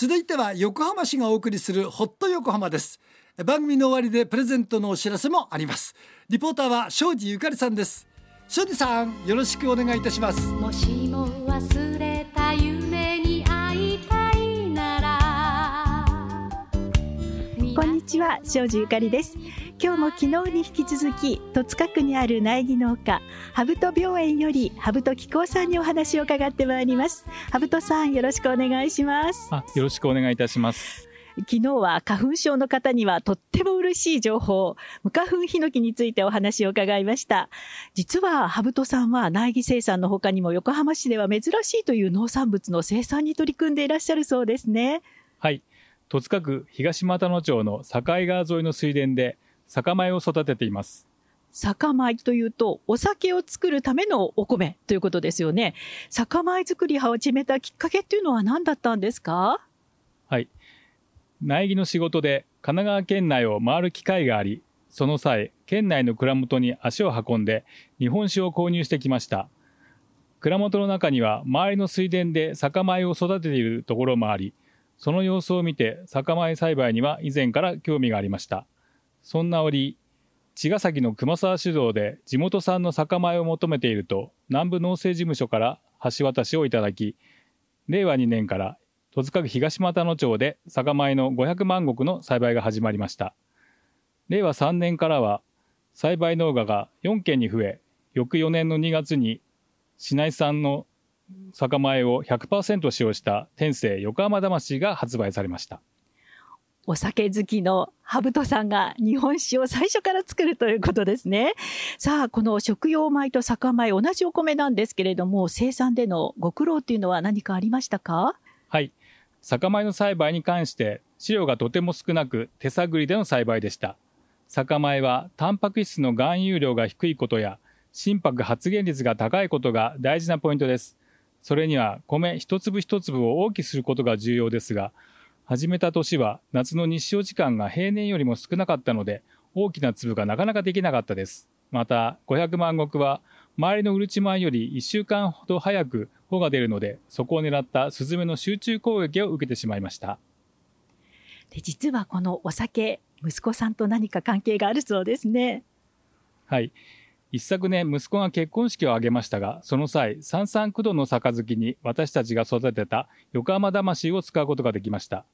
続いては横浜市がお送りするホット横浜です。番組の終わりでプレゼントのお知らせもあります。リポーターは庄司ゆかりさんです。庄司さんよろしくお願いいたします。もしも忘れた夢に会いたいなら。こんにちは庄司ゆかりです今日も昨日に引き続き戸塚区にある苗木農家ハブト病園よりハブト紀行さんにお話を伺ってまいりますハブトさんよろしくお願いしますあよろしくお願いいたします昨日は花粉症の方にはとっても嬉しい情報、無花粉ヒノキについてお話を伺いました。実は、ハブトさんは苗木生産の他にも横浜市では珍しいという農産物の生産に取り組んでいらっしゃるそうですね。はい。戸塚区東俣野町の境川沿いの水田で酒米を育てています。酒米というと、お酒を作るためのお米ということですよね。酒米作り始めたきっかけっていうのは何だったんですか？はい。苗木の仕事で神奈川県内を回る機会があり、その際、県内の蔵元に足を運んで日本酒を購入してきました。蔵元の中には周りの水田で酒米を育てているところもあり、その様子を見て酒米栽培には以前から興味がありました。そんな折、茅ヶ崎の熊沢酒造で地元産の酒米を求めていると南部農政事務所から橋渡しをいただき、令和2年から戸塚区東俣野町で酒米の500万石の栽培が始まりました。令和3年からは栽培農家が4件に増え、翌4年の2月に市内産の酒米を100%使用した天性横浜魂が発売されました。お酒好きのハブトさんが日本酒を最初から作るということですね。さあ、この食用米と酒米、同じお米なんですけれども、生産でのご苦労っていうのは何かありましたか？はい。酒米の栽培に関して飼料がとても少なく手探りでの栽培でした。酒米はタンパク質の含有量が低いことや心拍発現率が高いことが大事なポイントです。それには米一粒一粒を大きくすることが重要ですが、始めた年は夏の日照時間が平年よりも少なかったので、大きな粒がなかなかできなかったです。また、500万石は周りのうるち米より1週間ほど早く穂が出るので、そこを狙ったスズメの集中攻撃を受けてしまいました。で実はこのお酒、息子さんと何か関係があるそうですね。はい。一昨年、息子が結婚式を挙げましたが、その際、三三九度の杯に私たちが育てた横浜魂を使うことができました。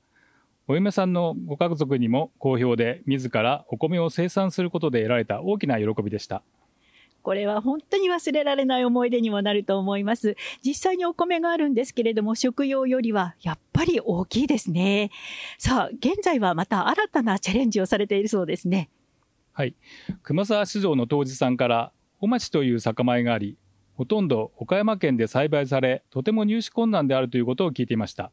お嫁さんのご家族にも好評で、自らお米を生産することで得られた大きな喜びでした。これは本当に忘れられない思い出にもなると思います。実際にお米があるんですけれども、食用よりはやっぱり大きいですね。さあ、現在はまた新たなチャレンジをされているそうですね。はい。熊沢市場の当時さんから、お町という酒米があり、ほとんど岡山県で栽培され、とても入手困難であるということを聞いていました。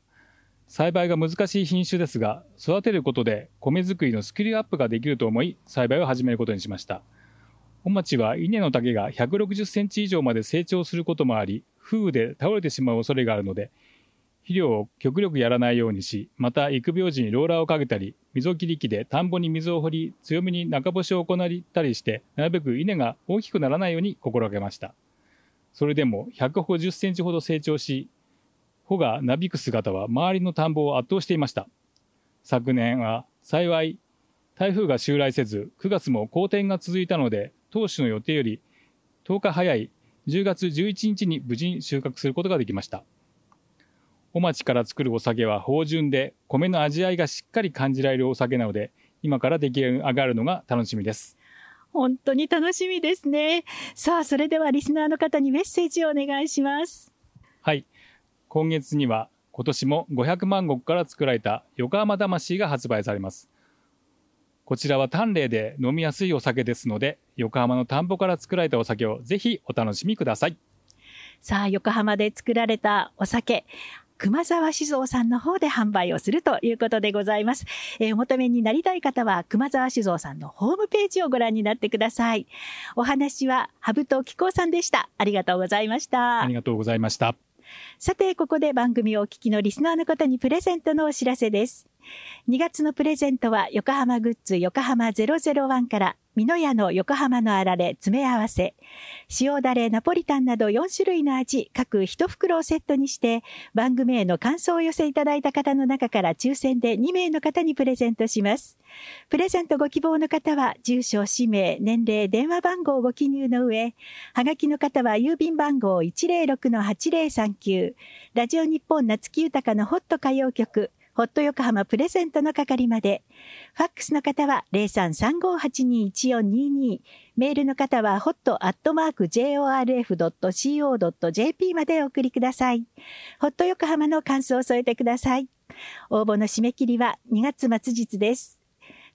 栽培が難しい品種ですが、育てることで米作りのスキルアップができると思い、栽培を始めることにしました。本町は稲の丈が160センチ以上まで成長することもあり、風雨で倒れてしまう恐れがあるので、肥料を極力やらないようにし、また育苗時にローラーをかけたり、溝切り機で田んぼに水を掘り、強めに中干しを行ったりして、なるべく稲が大きくならないように心がけました。それでも150センチほど成長し、穂がなびく姿は周りの田んぼを圧倒していました。昨年は幸い台風が襲来せず、9月も好天が続いたので、当初の予定より10日早い10月11日に無事に収穫することができました。お町から作るお酒は芳醇で米の味わいがしっかり感じられるお酒なので今から出来上がるのが楽しみです。本当に楽しみですね。さあ、それではリスナーの方にメッセージをお願いします。はい。今月には今年も500万石から作られた横浜魂が発売されます。こちらは淡麗で飲みやすいお酒ですので、横浜の田んぼから作られたお酒をぜひお楽しみください。さあ、横浜で作られたお酒、熊沢酒造さんの方で販売をするということでございます。えー、お求めになりたい方は、熊沢酒造さんのホームページをご覧になってください。お話は、ハブとキコさんでした。ありがとうございました。ありがとうございました。さて、ここで番組をお聞きのリスナーの方にプレゼントのお知らせです。2月のプレゼントは横浜グッズ横浜001から美濃屋の横浜のあられ詰め合わせ、塩だれナポリタンなど4種類の味各1袋をセットにして番組への感想を寄せいただいた方の中から抽選で2名の方にプレゼントします。プレゼントご希望の方は住所、氏名、年齢、電話番号をご記入の上、はがきの方は郵便番号106-8039ラジオ日本夏木豊のホット歌謡曲。ホット横浜プレゼントの係まで。ファックスの方は0335821422。メールの方は hot.jorf.co.jp までお送りください。ホット横浜の感想を添えてください。応募の締め切りは2月末日です。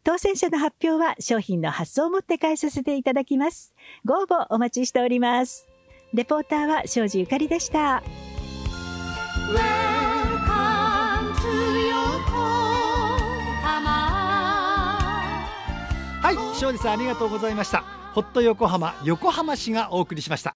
当選者の発表は商品の発送をもって返させていただきます。ご応募お待ちしております。レポーターは庄司ゆかりでした。はい庄司さんありがとうございました。ホット横浜横浜市がお送りしました。